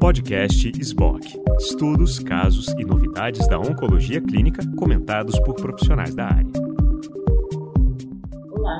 Podcast SBOC. Estudos, casos e novidades da oncologia clínica comentados por profissionais da área. Olá,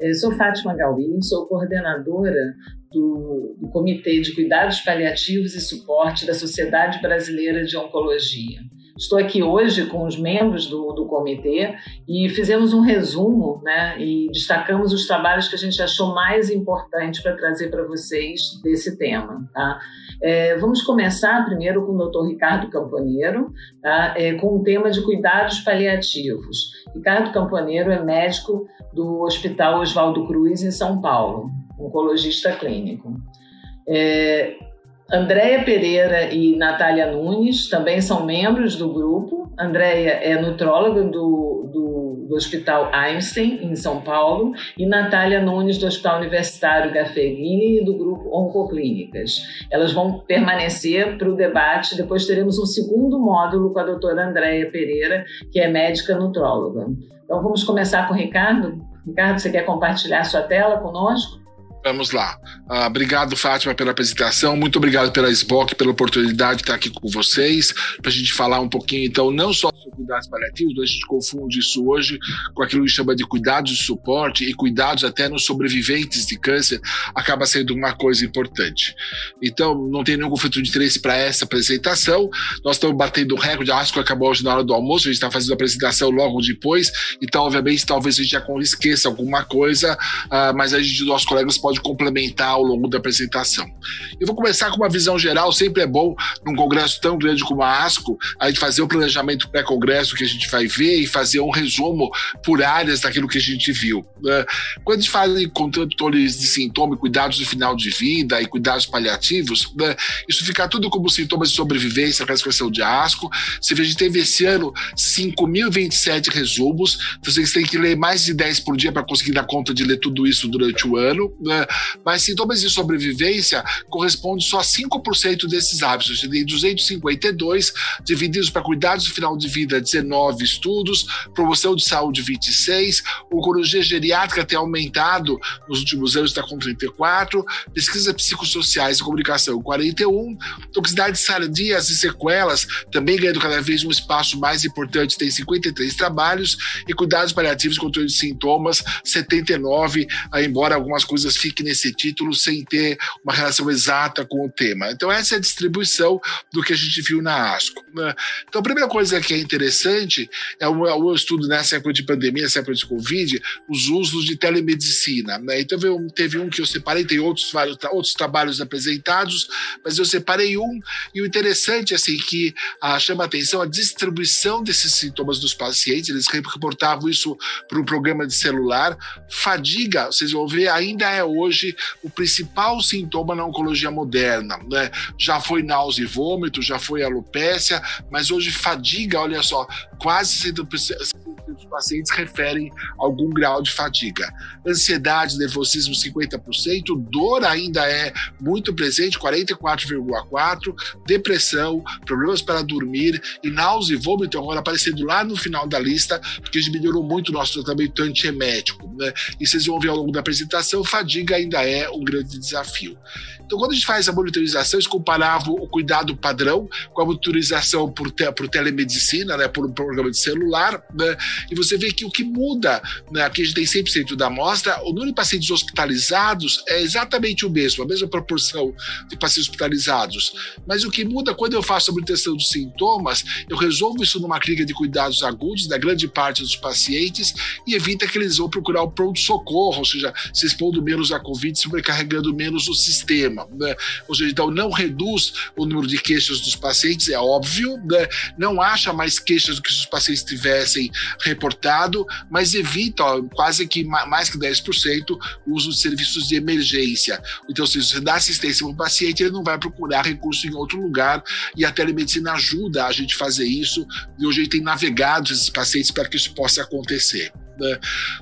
eu sou Fátima Galvin, sou coordenadora do, do Comitê de Cuidados Paliativos e Suporte da Sociedade Brasileira de Oncologia. Estou aqui hoje com os membros do, do comitê e fizemos um resumo né, e destacamos os trabalhos que a gente achou mais importantes para trazer para vocês desse tema. Tá? É, vamos começar primeiro com o Dr. Ricardo Camponeiro, tá? é, com o tema de cuidados paliativos. Ricardo Camponeiro é médico do Hospital Oswaldo Cruz, em São Paulo, oncologista clínico. É, Andréia Pereira e Natália Nunes também são membros do grupo. Andréia é nutróloga do, do, do, Hospital Einstein, em São Paulo, e Natália Nunes, do Hospital Universitário Gafferini e do grupo Oncoclínicas. Elas vão permanecer para o debate. Depois teremos um segundo módulo com a doutora Andréia Pereira, que é médica nutróloga. Então vamos começar com o Ricardo. Ricardo, você quer compartilhar sua tela conosco? Vamos lá. Uh, obrigado, Fátima, pela apresentação. Muito obrigado pela SBOC, pela oportunidade de estar aqui com vocês, para a gente falar um pouquinho, então, não só sobre cuidados paliativos, a gente confunde isso hoje com aquilo que chama de cuidados de suporte e cuidados até nos sobreviventes de câncer, acaba sendo uma coisa importante. Então, não tem nenhum conflito de interesse para essa apresentação. Nós estamos batendo o recorde, a ASCO acabou hoje na hora do almoço, a gente está fazendo a apresentação logo depois, então, obviamente, talvez a gente já esqueça alguma coisa, uh, mas a gente, nossos colegas podem pode complementar ao longo da apresentação. Eu vou começar com uma visão geral, sempre é bom, num congresso tão grande como a ASCO, a gente fazer o planejamento pré-congresso que a gente vai ver e fazer um resumo por áreas daquilo que a gente viu. Né? Quando a gente fala em controle de sintoma, cuidados no final de vida e cuidados paliativos, né? isso fica tudo como sintomas de sobrevivência, classificação de ASCO. Você vê, a gente teve esse ano 5.027 resumos, vocês têm que ler mais de 10 por dia para conseguir dar conta de ler tudo isso durante o ano. Né? Mas sintomas de sobrevivência correspondem só a 5% desses hábitos. Tem 252 divididos para cuidados do final de vida, 19 estudos, promoção de saúde, 26, oncologia geriátrica tem aumentado nos últimos anos, está com 34, pesquisas psicossociais e comunicação, 41, toxicidade sardías e sequelas, também ganhando cada vez um espaço mais importante, tem 53 trabalhos, e cuidados paliativos controle de sintomas, 79, embora algumas coisas fiquem fique nesse título sem ter uma relação exata com o tema. Então, essa é a distribuição do que a gente viu na ASCO. Então, a primeira coisa que é interessante é o, é estudo nessa época de pandemia, nessa época de Covid, os usos de telemedicina. Né? Então, teve um que eu separei, tem outros, vários, outros trabalhos apresentados, mas eu separei um, e o interessante, assim, que ah, chama atenção a distribuição desses sintomas dos pacientes, eles reportavam isso para um programa de celular. Fadiga, vocês vão ver, ainda é hoje o principal sintoma na oncologia moderna. Né? Já foi náusea e vômito, já foi alopécia, mas hoje fadiga, olha só, quase 60% dos pacientes referem algum grau de fadiga. Ansiedade, nervosismo, 50%, dor ainda é muito presente, 44,4%, depressão, problemas para dormir e náusea e vômito agora aparecendo lá no final da lista, porque a gente melhorou muito o nosso tratamento antiemético. Né? E vocês vão ver ao longo da apresentação, fadiga ainda é um grande desafio. Então, quando a gente faz a monitorização, eles comparavam o cuidado padrão com a monitorização por, te, por telemedicina, né, por um programa de celular, né, e você vê que o que muda, né, aqui a gente tem 100% da amostra, o número de pacientes hospitalizados é exatamente o mesmo, a mesma proporção de pacientes hospitalizados. Mas o que muda quando eu faço a monitorização dos sintomas, eu resolvo isso numa clínica de cuidados agudos da grande parte dos pacientes e evita que eles vão procurar o pronto-socorro, ou seja, se expondo menos à Covid, sobrecarregando menos o sistema. Né? Ou seja, então não reduz o número de queixas dos pacientes, é óbvio, né? não acha mais queixas do que se os pacientes tivessem reportado, mas evita ó, quase que mais que 10% o uso de serviços de emergência. Então, se você dá assistência para o paciente, ele não vai procurar recurso em outro lugar e a telemedicina ajuda a gente fazer isso e hoje a gente tem navegado esses pacientes para que isso possa acontecer. Né?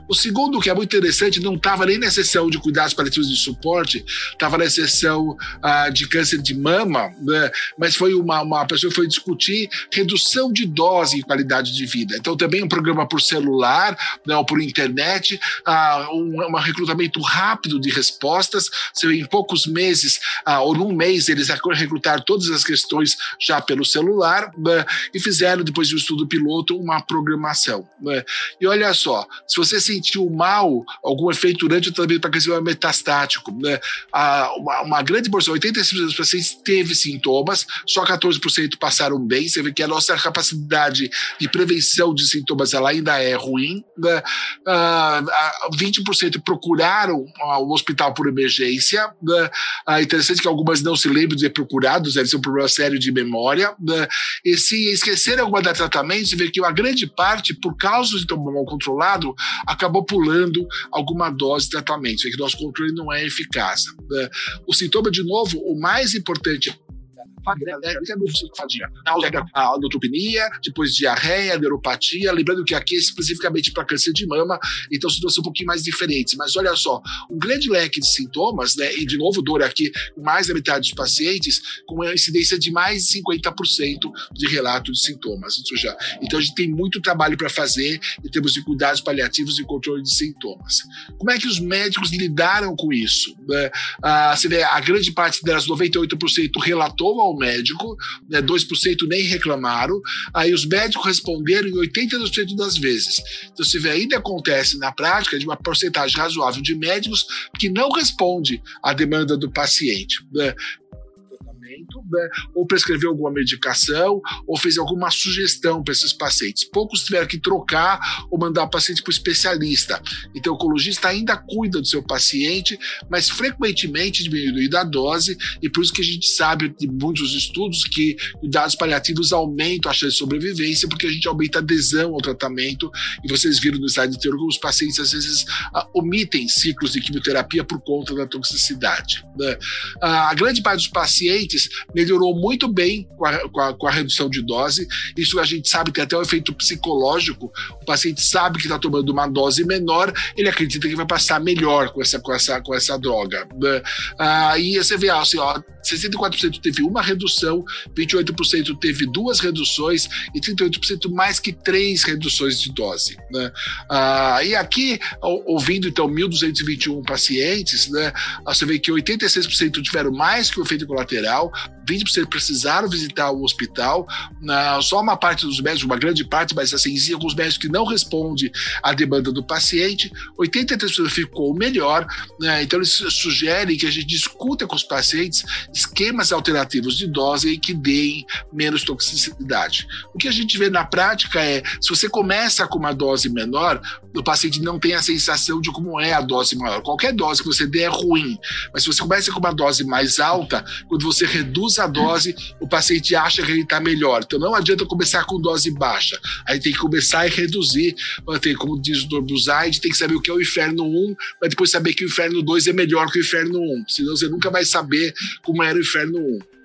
O segundo, que é muito interessante, não estava nem na seção de cuidados paliativos de suporte, estava na seção ah, de câncer de mama, né? mas foi uma, uma pessoa que foi discutir redução de dose e qualidade de vida. Então, também um programa por celular, né, ou por internet, ah, um, um recrutamento rápido de respostas. Em poucos meses, ah, ou num mês, eles recrutaram todas as questões já pelo celular né, e fizeram, depois de um estudo piloto, uma programação. Né? E olha só, se você sentiu mal, algum efeito durante o tratamento para crescimento metastático, né, a, uma, uma, grande porção, 85% dos pacientes teve sintomas, só 14% passaram bem. Você vê que a nossa capacidade de prevenção de sintomas ela ainda é ruim. Né? Uh, 20% procuraram o hospital por emergência. Né? Uh, interessante que algumas não se lembram de ter procurado, deve ser um problema sério de memória. Né? E se esquecerem alguma da tratamento, você vê que a grande parte, por causa do sintoma mal controlado, acabou pulando alguma dose de tratamento, que nosso controle não é eficaz. Né? O sintoma, de novo, o mais importante a neutropenia, depois diarreia, neuropatia, lembrando que aqui é especificamente para câncer de mama, então situações um pouquinho mais diferentes. Mas olha só, um grande leque de sintomas, né, e de novo dor aqui, mais da metade dos pacientes, com uma incidência de mais de 50% de relato de sintomas. Já. Então a gente tem muito trabalho para fazer em termos de cuidados paliativos e controle de sintomas. Como é que os médicos lidaram com isso? Né? Ah, você vê, a grande parte delas, 98%, relatou ao médico, né, 2% nem reclamaram, aí os médicos responderam em 82% das vezes. Então, se vê, ainda acontece na prática de uma porcentagem razoável de médicos que não responde à demanda do paciente. Né? Né, ou prescreveu alguma medicação, ou fez alguma sugestão para esses pacientes. Poucos tiveram que trocar ou mandar o paciente para o especialista. Então, o oncologista ainda cuida do seu paciente, mas frequentemente diminuindo a dose, e por isso que a gente sabe de muitos estudos que cuidados paliativos aumentam a chance de sobrevivência, porque a gente aumenta a adesão ao tratamento, e vocês viram no slide anterior que os pacientes às vezes ah, omitem ciclos de quimioterapia por conta da toxicidade. Né? Ah, a grande parte dos pacientes melhorou muito bem com a, com a, com a redução de dose. Isso a gente sabe que até o efeito psicológico. O paciente sabe que está tomando uma dose menor, ele acredita que vai passar melhor com essa, com essa, com essa droga. Né? Ah, você vê assim, ó, 64% teve uma redução, 28% teve duas reduções e 38% mais que três reduções de dose. Né? Ah, e aqui, ouvindo então 1.221 pacientes, né, você vê que 86% tiveram mais que o efeito colateral, 20% precisaram visitar o hospital, na, só uma parte dos médicos, uma grande parte, mas assim, existem alguns médicos que não respondem à demanda do paciente, 83% ficou melhor, né, então eles sugerem que a gente discuta com os pacientes esquemas alternativos de dose e que deem menos toxicidade. O que a gente vê na prática é, se você começa com uma dose menor, o paciente não tem a sensação de como é a dose maior. Qualquer dose que você dê é ruim, mas se você começa com uma dose mais alta, quando você reduz a dose, o paciente acha que ele está melhor. Então não adianta começar com dose baixa. Aí tem que começar e reduzir. Tem, como diz o Dr. Buzaid, tem que saber o que é o inferno 1, mas depois saber que o inferno 2 é melhor que o inferno 1. Senão você nunca vai saber como era o inferno 1.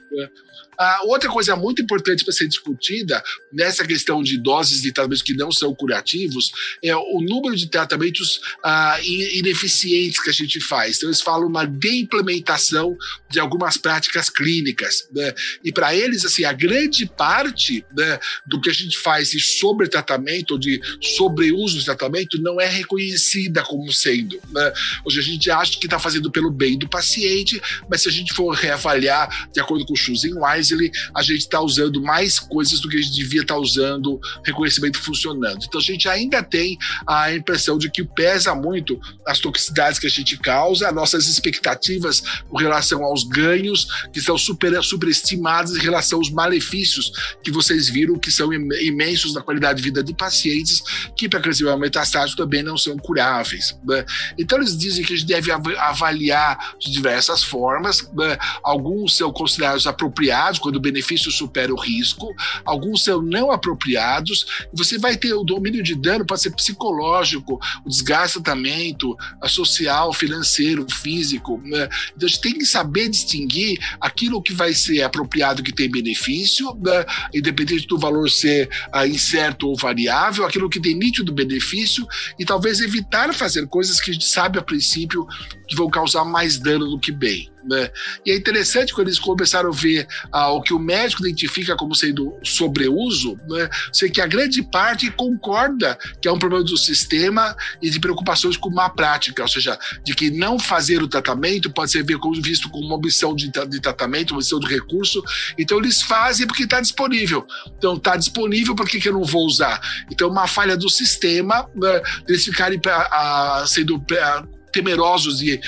Ah, outra coisa muito importante para ser discutida nessa questão de doses de tratamentos que não são curativos é o número de tratamentos ah, ineficientes que a gente faz. Então, eles falam uma de-implementação de algumas práticas clínicas. Né? E para eles, assim, a grande parte né, do que a gente faz de sobretratamento ou de sobreuso de tratamento não é reconhecida como sendo. Né? Hoje a gente acha que está fazendo pelo bem do paciente, mas se a gente for reavaliar de acordo com o Choosing Wise, a gente está usando mais coisas do que a gente devia estar tá usando reconhecimento funcionando. Então a gente ainda tem a impressão de que pesa muito as toxicidades que a gente causa, nossas expectativas com relação aos ganhos que são super, superestimadas em relação aos malefícios que vocês viram que são imensos na qualidade de vida de pacientes que para crescimento metastático também não são curáveis. Né? Então eles dizem que a gente deve avaliar de diversas formas, né? alguns são considerados apropriados, quando o benefício supera o risco, alguns são não apropriados, você vai ter o domínio de dano, pode ser psicológico, o desgastamento social, financeiro, físico. Né? Então a gente tem que saber distinguir aquilo que vai ser apropriado, que tem benefício, né? independente do valor ser ah, incerto ou variável, aquilo que tem nítido benefício, e talvez evitar fazer coisas que a gente sabe a princípio que vão causar mais dano do que bem. Né? E é interessante quando eles começaram a ver ah, o que o médico identifica como sendo sobreuso, né? sei que a grande parte concorda que é um problema do sistema e de preocupações com má prática, ou seja, de que não fazer o tratamento pode ser visto como uma opção de, de tratamento, uma opção de recurso. Então eles fazem porque está disponível. Então está disponível, por que, que eu não vou usar? Então uma falha do sistema, né? eles ficarem a, a, sendo a, temerosos de,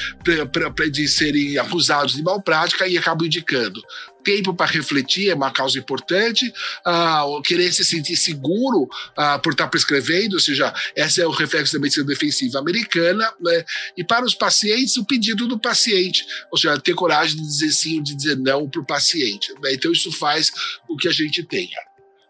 de serem acusados de malprática e acabam indicando tempo para refletir é uma causa importante, uh, querer se sentir seguro uh, por estar tá prescrevendo, ou seja, esse é o reflexo da medicina defensiva americana, né? e para os pacientes, o pedido do paciente, ou seja, ter coragem de dizer sim ou de dizer não para o paciente. Né? Então, isso faz o que a gente tenha.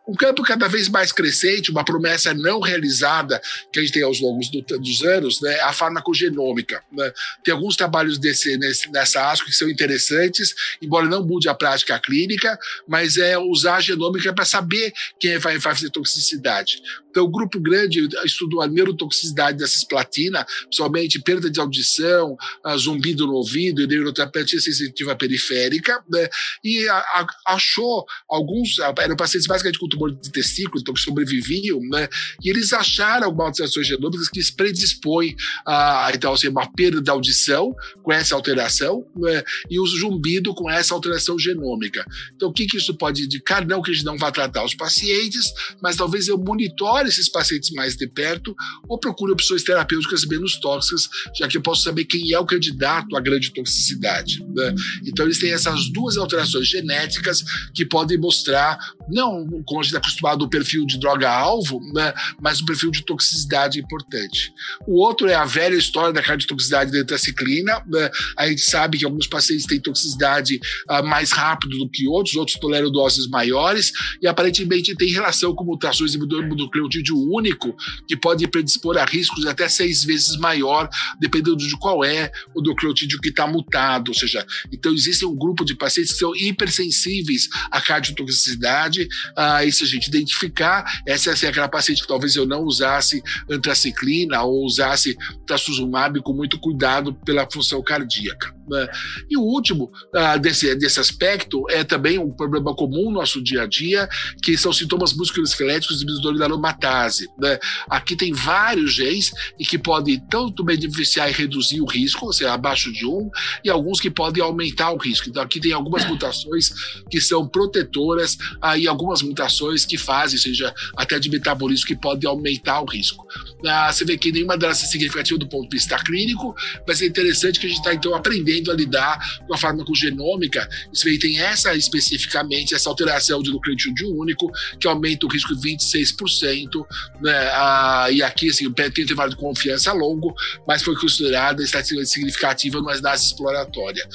Um campo cada vez mais crescente, uma promessa não realizada que a gente tem aos longos do, dos anos, né, a farmacogenômica. Né? Tem alguns trabalhos desse, nesse, nessa ASCO que são interessantes, embora não mude a prática clínica, mas é usar a genômica para saber quem vai, vai fazer toxicidade. Então, o grupo grande estudou a neurotoxicidade da cisplatina, principalmente perda de audição, zumbido no ouvido e neuroterapia sensitiva periférica, né? e a, a, achou alguns, eram pacientes basicamente com tumor de testículo, então que sobreviviam, né? e eles acharam alterações genômicas que predispõem a então, assim, uma perda da audição com essa alteração né? e o zumbido com essa alteração genômica. Então, o que, que isso pode indicar? Não que a gente não vá tratar os pacientes, mas talvez eu monitore esses pacientes mais de perto ou procure opções terapêuticas menos tóxicas, já que eu posso saber quem é o candidato à grande toxicidade. Né? Então, eles têm essas duas alterações genéticas que podem mostrar, não como a gente está acostumado, o perfil de droga-alvo, né? mas o perfil de toxicidade importante. O outro é a velha história da cardiotoxicidade da tetraciclina. Né? A gente sabe que alguns pacientes têm toxicidade uh, mais rápido do que outros, outros toleram doses maiores, e aparentemente tem relação com mutações de nucleotídeo único, que pode predispor a riscos até seis vezes maior, dependendo de qual é o nucleotídeo que está mutado. Ou seja, então existe um grupo de pacientes que são hipersensíveis à cardiotoxicidade. Ah, e a gente identificar, essa é aquela paciente que talvez eu não usasse antraciclina ou usasse trastuzumab com muito cuidado pela função cardíaca. Né? E o último ah, desse, desse aspecto é também um problema comum no nosso dia a dia, que são sintomas musculoesqueléticos de bisdoridaromatase. Né? Aqui tem vários genes e que podem tanto beneficiar e reduzir o risco, ou seja, abaixo de um, e alguns que podem aumentar o risco. Então aqui tem algumas mutações que são protetoras ah, e algumas mutações que fazem, seja até de metabolismo, que podem aumentar o risco. Ah, você vê que nenhuma delas é significativa do ponto de vista clínico, mas é interessante que a gente está então aprendendo a lidar com a farmacogenômica. Isso aí tem essa especificamente, essa alteração de nucleotídeo único, que aumenta o risco de 26%, né? Ah, e aqui, assim, tem intervalo de confiança longo, mas foi considerada estatisticamente significativa numa análise exploratória.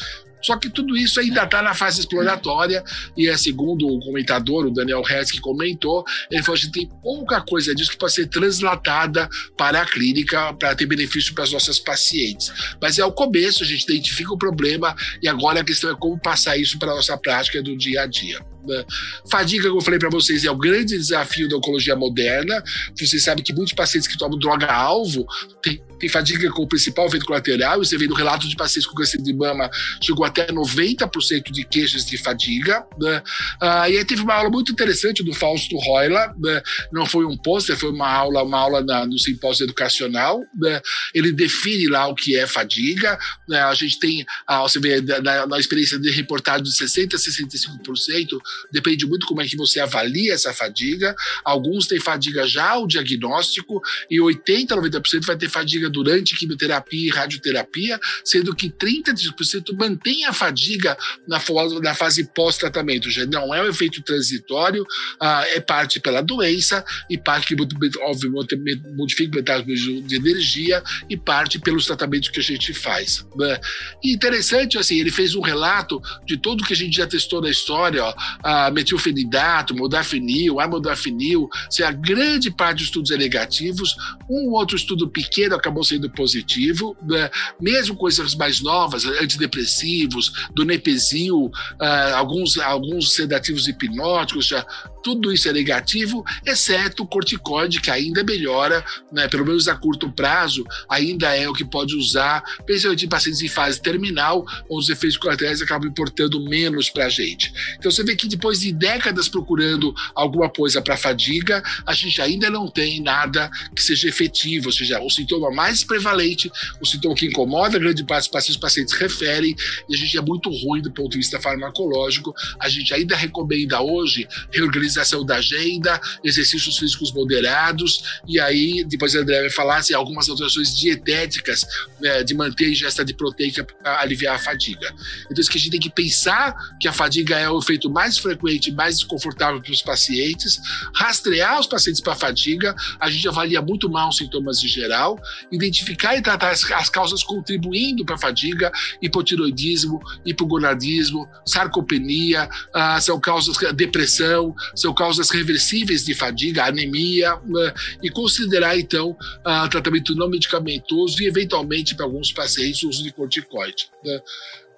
Só que tudo isso ainda está na fase exploratória, e é segundo o comentador, o Daniel Hess, que comentou, ele falou que tem pouca coisa disso que pode ser translatada para a clínica para ter benefício para as nossas pacientes. Mas é o começo, a gente identifica o problema, e agora a questão é como passar isso para a nossa prática do dia a dia. Né? Fadiga, como eu falei para vocês, é o grande desafio da oncologia moderna. Vocês sabem que muitos pacientes que tomam droga-alvo têm, têm fadiga como principal efeito colateral. Você vê no relato de pacientes com câncer de mama, chegou até 90% de queixas de fadiga. Né? Ah, e aí teve uma aula muito interessante do Fausto Roila. Né? Não foi um pôster, foi uma aula, uma aula na, no simpósio educacional. Né? Ele define lá o que é fadiga. Né? A gente tem, ah, você vê na, na experiência de reportagem de 60% a 65% depende muito como é que você avalia essa fadiga. Alguns têm fadiga já ao diagnóstico e 80, 90% vai ter fadiga durante quimioterapia e radioterapia, sendo que 30% mantém a fadiga na, na fase pós-tratamento. Já não é um efeito transitório, ah, é parte pela doença e parte que, obviamente, modifica metabolismo de energia e parte pelos tratamentos que a gente faz. Né? E interessante, assim, ele fez um relato de tudo que a gente já testou na história, ó, a metilfenidato, modafinil, amodafinil, se a grande parte dos estudos é negativos, um outro estudo pequeno acabou sendo positivo, né? mesmo coisas mais novas, antidepressivos, do Nepezil, uh, alguns, alguns sedativos hipnóticos, já, tudo isso é negativo, exceto o corticoide, que ainda melhora, né, pelo menos a curto prazo, ainda é o que pode usar, principalmente em pacientes em fase terminal, onde os efeitos colaterais acabam importando menos para a gente. Então você vê que depois de décadas procurando alguma coisa para fadiga, a gente ainda não tem nada que seja efetivo, ou seja, o sintoma mais prevalente, o sintoma que incomoda a grande parte dos pacientes, os pacientes referem, e a gente é muito ruim do ponto de vista farmacológico, a gente ainda recomenda hoje reorganização da agenda, exercícios físicos moderados, e aí depois a André vai falar se algumas alterações dietéticas né, de manter a ingesta de proteica para aliviar a fadiga. Então, isso que a gente tem que pensar que a fadiga é o efeito mais frequente, mais desconfortável para os pacientes, rastrear os pacientes para fadiga, a gente avalia muito mal os sintomas em geral, identificar e tratar as, as causas contribuindo para a fadiga, hipotiroidismo, hipogonadismo, sarcopenia, ah, são causas depressão, são causas reversíveis de fadiga, anemia, ah, e considerar então ah, tratamento não medicamentoso e eventualmente para alguns pacientes o uso de corticoide. Né?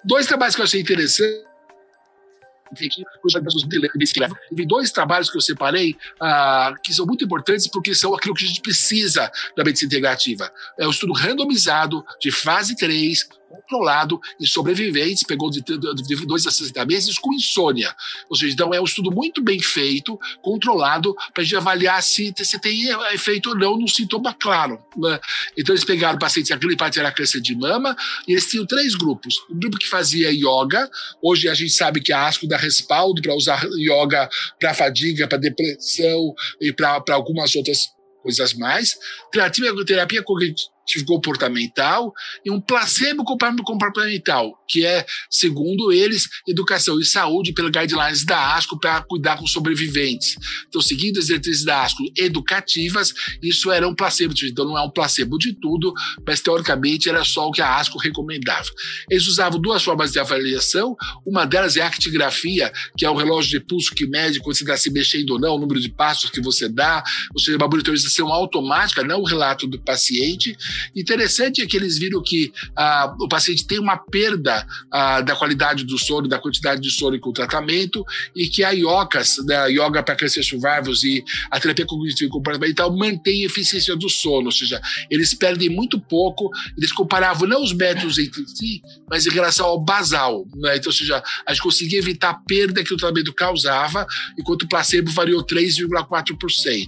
Dois trabalhos que eu achei interessantes aqui, teve dois trabalhos que eu separei uh, que são muito importantes porque são aquilo que a gente precisa da medicina integrativa. É o estudo randomizado de fase 3, controlado em sobreviventes, pegou de, de, dois a 60 meses com insônia. Ou seja, então é um estudo muito bem feito, controlado, para gente avaliar se, se tem efeito ou não no sintoma claro. Né? Então eles pegaram pacientes, aquele parte era câncer de mama, e eles tinham três grupos. Um grupo que fazia yoga, hoje a gente sabe que a ASCO dá respaldo para usar yoga para fadiga, para depressão e para algumas outras coisas mais. Terapia, terapia comportamental e um placebo comportamental, que é, segundo eles, educação e saúde pela guidelines da ASCO para cuidar com sobreviventes. Então, seguindo as diretrizes da ASCO educativas, isso era um placebo, então não é um placebo de tudo, mas teoricamente era só o que a ASCO recomendava. Eles usavam duas formas de avaliação, uma delas é a actigrafia, que é o relógio de pulso que mede quando você está se mexendo ou não, o número de passos que você dá, ou seja, uma monitorização automática, não o relato do paciente, Interessante é que eles viram que ah, o paciente tem uma perda ah, da qualidade do sono, da quantidade de sono com o tratamento, e que a IOCAS, né, a Yoga para Cancer Survivors e a terapia cognitiva comportamental mantém a eficiência do sono, ou seja, eles perdem muito pouco, eles comparavam não os métodos entre si, mas em relação ao basal. Né? Então, ou seja, a gente conseguia evitar a perda que o tratamento causava, enquanto o placebo variou 3,4%.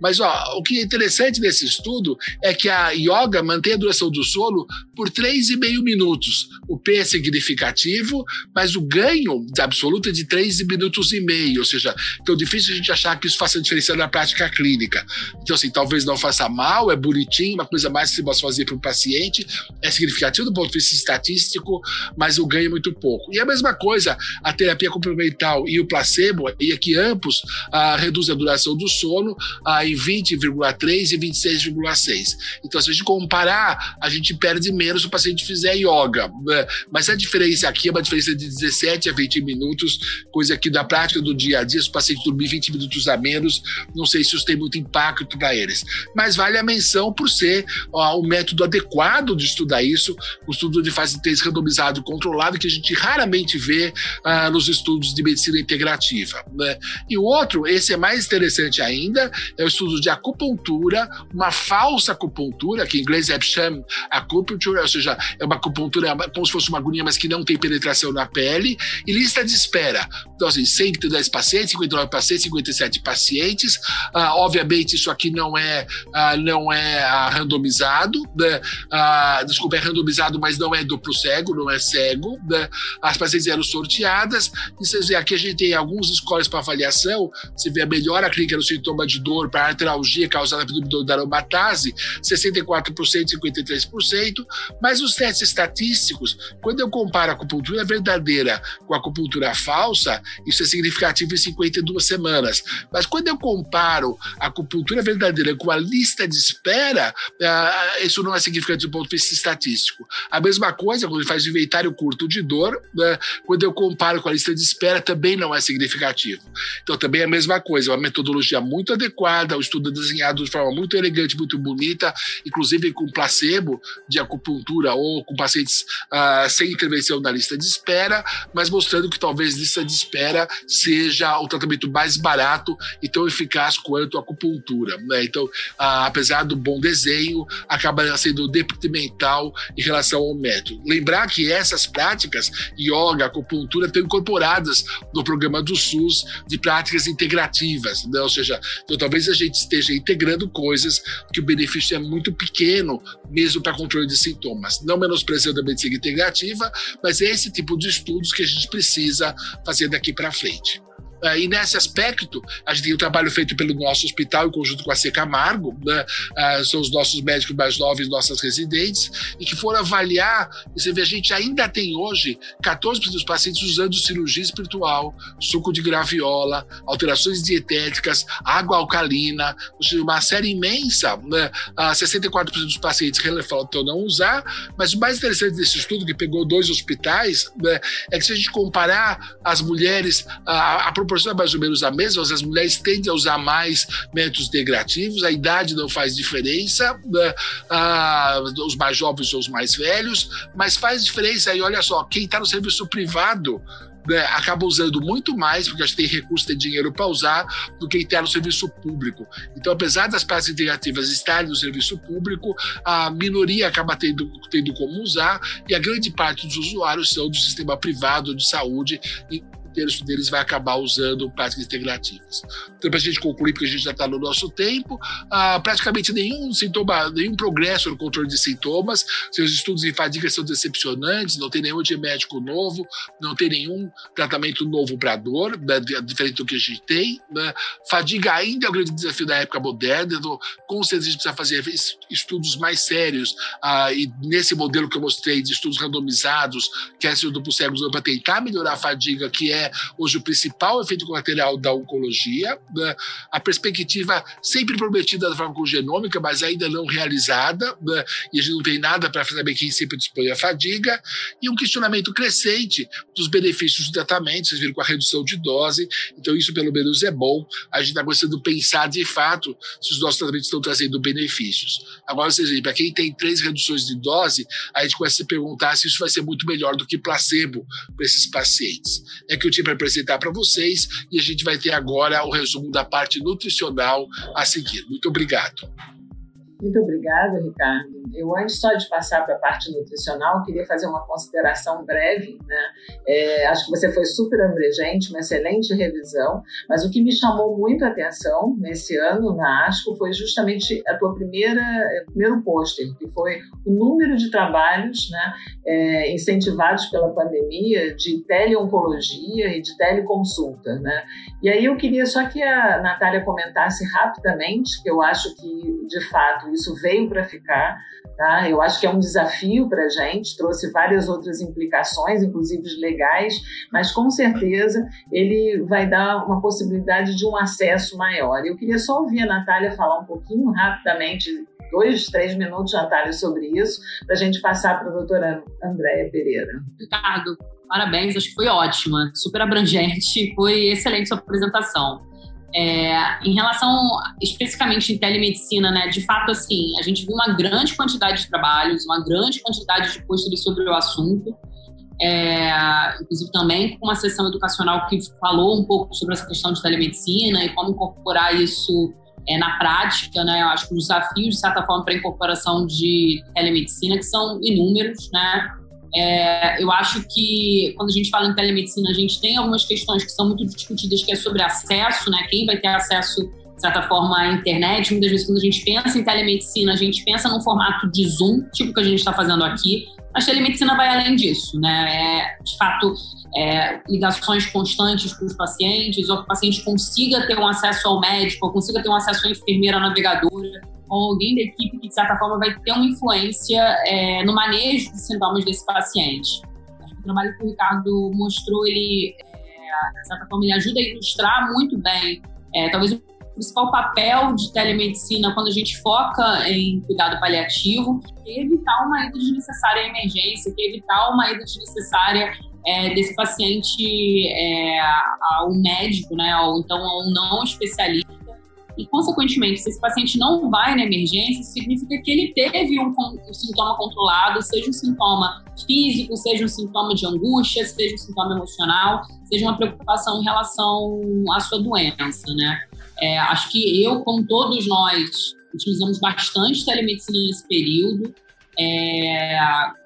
Mas ó, o que é interessante nesse estudo é que a yoga mantém a duração do sono por 3,5 minutos. O P é significativo, mas o ganho absoluto é de 3 minutos e meio, ou seja, então é difícil a gente achar que isso faça diferença na prática clínica. Então, assim, talvez não faça mal, é bonitinho, uma coisa mais que você pode fazer para um paciente, é significativo do ponto de vista estatístico, mas o ganho é muito pouco. E a mesma coisa, a terapia complementar e o placebo, e aqui ambos ah, reduz a duração do sono ah, em 20,3 e 26,6. Então, se a gente comparar, a gente perde menos se o paciente fizer yoga. Né? Mas a diferença aqui é uma diferença de 17 a 20 minutos, coisa que da prática do dia a dia, se o paciente dormir 20 minutos a menos, não sei se isso tem muito impacto para eles. Mas vale a menção por ser o método adequado de estudar isso, o estudo de fase 3 randomizado controlado, que a gente raramente vê ah, nos estudos de medicina integrativa. Né? E o outro, esse é mais interessante ainda, é o estudo de acupuntura, uma falsa acupuntura, que em inglês é sham acupuncture, ou seja, é uma acupuntura como se fosse uma agulha, mas que não tem penetração na pele, e lista de espera. Então, assim, 110 pacientes, 59 pacientes, 57 pacientes. Ah, obviamente, isso aqui não é, ah, não é ah, randomizado, né? Ah, desculpa, é randomizado, mas não é duplo cego, não é cego. Né? As pacientes eram sorteadas, e vocês veem aqui a gente tem alguns scores para avaliação. Você vê a melhora clínica no sintoma de dor para artralgia causada pelo da aromatase, 64%, 53%, mas os testes estatísticos, quando eu comparo a acupuntura verdadeira com a acupuntura falsa, isso é significativo em 52 semanas. Mas quando eu comparo a acupuntura verdadeira com a lista de espera, uh, isso não é significativo do ponto de vista estatístico. A mesma coisa quando faz inventário curto de dor, uh, quando eu comparo com a lista de espera, também não é significativo. Então, também é a mesma coisa, é uma metodologia muito adequada, o estudo é desenhado de forma muito elegante, muito bonita, inclusive com placebo de acupuntura ou com pacientes uh, sem intervenção na lista de espera, mas mostrando que talvez lista de espera seja o tratamento mais barato e tão eficaz quanto a acupuntura. Né? Então, uh, apesar do bom desenho, acaba sendo detrimental em relação ao método. Lembrar que essas práticas, yoga, acupuntura, estão incorporadas no programa do SUS de práticas integrativas, né? ou seja, então talvez a gente esteja integrando coisas que o benefício é muito pequeno, mesmo para controle de sintomas. Não menosprezando a medicina integrativa, mas é esse tipo de estudos que a gente precisa fazer daqui para frente. Uh, e nesse aspecto, a gente tem o trabalho feito pelo nosso hospital em conjunto com a C Camargo, né? uh, são os nossos médicos mais novos, nossas residentes, e que foram avaliar, você vê, a gente ainda tem hoje 14% dos pacientes usando cirurgia espiritual, suco de graviola, alterações dietéticas, água alcalina, uma série imensa, né? uh, ah, 64% dos pacientes relatam não usar, mas o mais interessante desse estudo, que pegou dois hospitais, né? é que se a gente comparar as mulheres, a, a proporção é mais ou menos a mesma, as mulheres tendem a usar mais métodos integrativos, a idade não faz diferença, né? ah, os mais jovens ou os mais velhos, mas faz diferença aí, olha só, quem está no serviço privado né, acaba usando muito mais, porque a gente tem recurso, tem dinheiro para usar, do que está no serviço público. Então, apesar das práticas integrativas estarem no serviço público, a minoria acaba tendo, tendo como usar, e a grande parte dos usuários são do sistema privado de saúde, e terço deles vai acabar usando práticas integrativas. Então, para a gente concluir, porque a gente já está no nosso tempo, ah, praticamente nenhum sintoma, nenhum progresso no controle de sintomas, seus estudos em fadiga são decepcionantes, não tem nenhum antimédico novo, não tem nenhum tratamento novo para dor, né, diferente do que a gente tem. Né? Fadiga ainda é o grande desafio da época moderna, então, com certeza a gente precisa fazer estudos mais sérios, ah, e nesse modelo que eu mostrei de estudos randomizados, que é esse duplo para tentar melhorar a fadiga, que é hoje o principal efeito colateral da oncologia, né? a perspectiva sempre prometida da farmacogenômica, mas ainda não realizada, né? e a gente não tem nada para saber quem sempre dispõe a fadiga, e um questionamento crescente dos benefícios do tratamento, vocês viram com a redução de dose, então isso pelo menos é bom, a gente está começando a pensar de fato se os nossos tratamentos estão trazendo benefícios. Agora, vocês veem, para quem tem três reduções de dose, a gente começa a se perguntar se isso vai ser muito melhor do que placebo para esses pacientes. É que eu tinha para apresentar para vocês e a gente vai ter agora o resumo da parte nutricional a seguir. Muito obrigado. Muito obrigada, Ricardo. Eu, antes só de passar para a parte nutricional, queria fazer uma consideração breve. Né? É, acho que você foi super abrangente, uma excelente revisão, mas o que me chamou muito a atenção nesse ano na ASCO foi justamente a tua primeira primeiro pôster, que foi o número de trabalhos né, é, incentivados pela pandemia de teleoncologia e de teleconsulta. Né? E aí eu queria só que a Natália comentasse rapidamente, que eu acho que, de fato, isso veio para ficar. Tá? Eu acho que é um desafio para a gente, trouxe várias outras implicações, inclusive legais, mas com certeza ele vai dar uma possibilidade de um acesso maior. Eu queria só ouvir a Natália falar um pouquinho rapidamente dois, três minutos, Natália, sobre isso, para a gente passar para a doutora Andréia Pereira. Ricardo, parabéns, acho que foi ótima, super abrangente, foi excelente sua apresentação. É, em relação especificamente em telemedicina, né, de fato, assim, a gente viu uma grande quantidade de trabalhos, uma grande quantidade de posts sobre o assunto, é, inclusive também com uma sessão educacional que falou um pouco sobre essa questão de telemedicina e como incorporar isso é, na prática, né? Eu acho que os desafios, de certa forma, para a incorporação de telemedicina, que são inúmeros, né? É, eu acho que quando a gente fala em telemedicina, a gente tem algumas questões que são muito discutidas, que é sobre acesso, né? Quem vai ter acesso, de certa forma, à internet. Muitas vezes, quando a gente pensa em telemedicina, a gente pensa num formato de Zoom, tipo que a gente está fazendo aqui. Mas telemedicina vai além disso, né? É, de fato, é, ligações constantes com os pacientes, ou que o paciente consiga ter um acesso ao médico, ou consiga ter um acesso à enfermeira navegadora, ou alguém da equipe que, de certa forma, vai ter uma influência é, no manejo de sintomas desse paciente. O trabalho que o Ricardo mostrou, ele, é, de certa forma, ele ajuda a ilustrar muito bem, é, talvez principal papel de telemedicina quando a gente foca em cuidado paliativo é evitar uma ida desnecessária à emergência, é evitar uma ida desnecessária é, desse paciente é, ao médico, né, ou então a um não especialista. E, consequentemente, se esse paciente não vai na emergência, significa que ele teve um, um, sintoma controlado, seja um sintoma físico, seja um sintoma de angústia, seja um sintoma emocional, seja uma preocupação em relação à sua doença, né? É, acho que eu, como todos nós, utilizamos bastante telemedicina nesse período. É,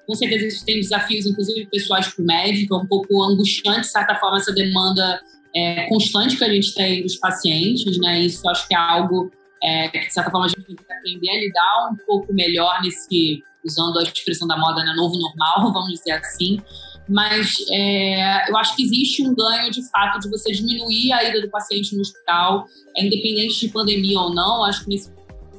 com certeza isso tem desafios, inclusive pessoais para o médico, é um pouco angustiante, de certa forma, essa demanda é, constante que a gente tem dos pacientes, né? Isso acho que é algo é, que, de certa forma, a gente tem que aprender a lidar um pouco melhor nesse, usando a expressão da moda, né? Novo normal, vamos dizer assim. Mas é, eu acho que existe um ganho, de fato, de você diminuir a ida do paciente no hospital, é, independente de pandemia ou não. Acho que nesse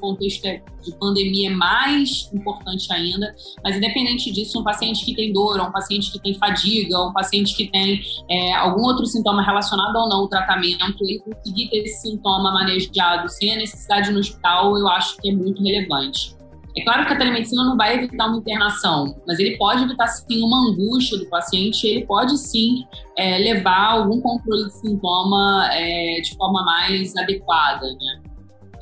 contexto de pandemia é mais importante ainda, mas independente disso, um paciente que tem dor, um paciente que tem fadiga, um paciente que tem é, algum outro sintoma relacionado ou não ao tratamento, ele conseguir ter esse sintoma manejado sem a necessidade no hospital, eu acho que é muito relevante. É claro que a telemedicina não vai evitar uma internação, mas ele pode evitar sim uma angústia do paciente, ele pode sim é, levar algum controle de sintoma é, de forma mais adequada, né?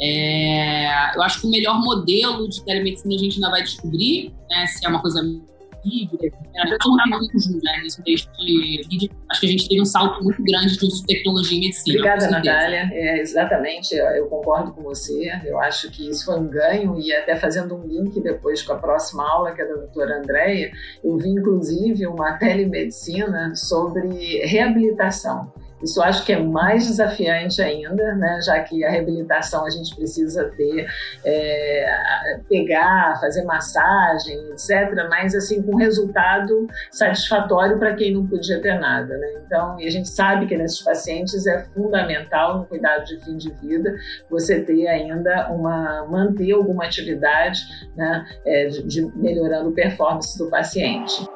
É, eu acho que o melhor modelo de telemedicina a gente ainda vai descobrir, né, se é uma coisa híbrida, né, todo mundo né, nesse texto de vídeo. Acho que a gente teve um salto muito grande de uso de tecnologia em medicina. Obrigada, Natália. É, exatamente, eu, eu, concordo com você. Eu acho que isso foi um ganho e até fazendo um link depois com a próxima aula, que é da doutora Andréia, eu vi inclusive uma telemedicina sobre reabilitação. Isso acho que é mais desafiante ainda, né? já que a reabilitação a gente precisa ter, é, pegar, fazer massagem, etc., mas assim com resultado satisfatório para quem não podia ter nada. Né? Então, e a gente sabe que nesses pacientes é fundamental no cuidado de fim de vida você ter ainda uma, manter alguma atividade né? É, de, de melhorando a performance do paciente.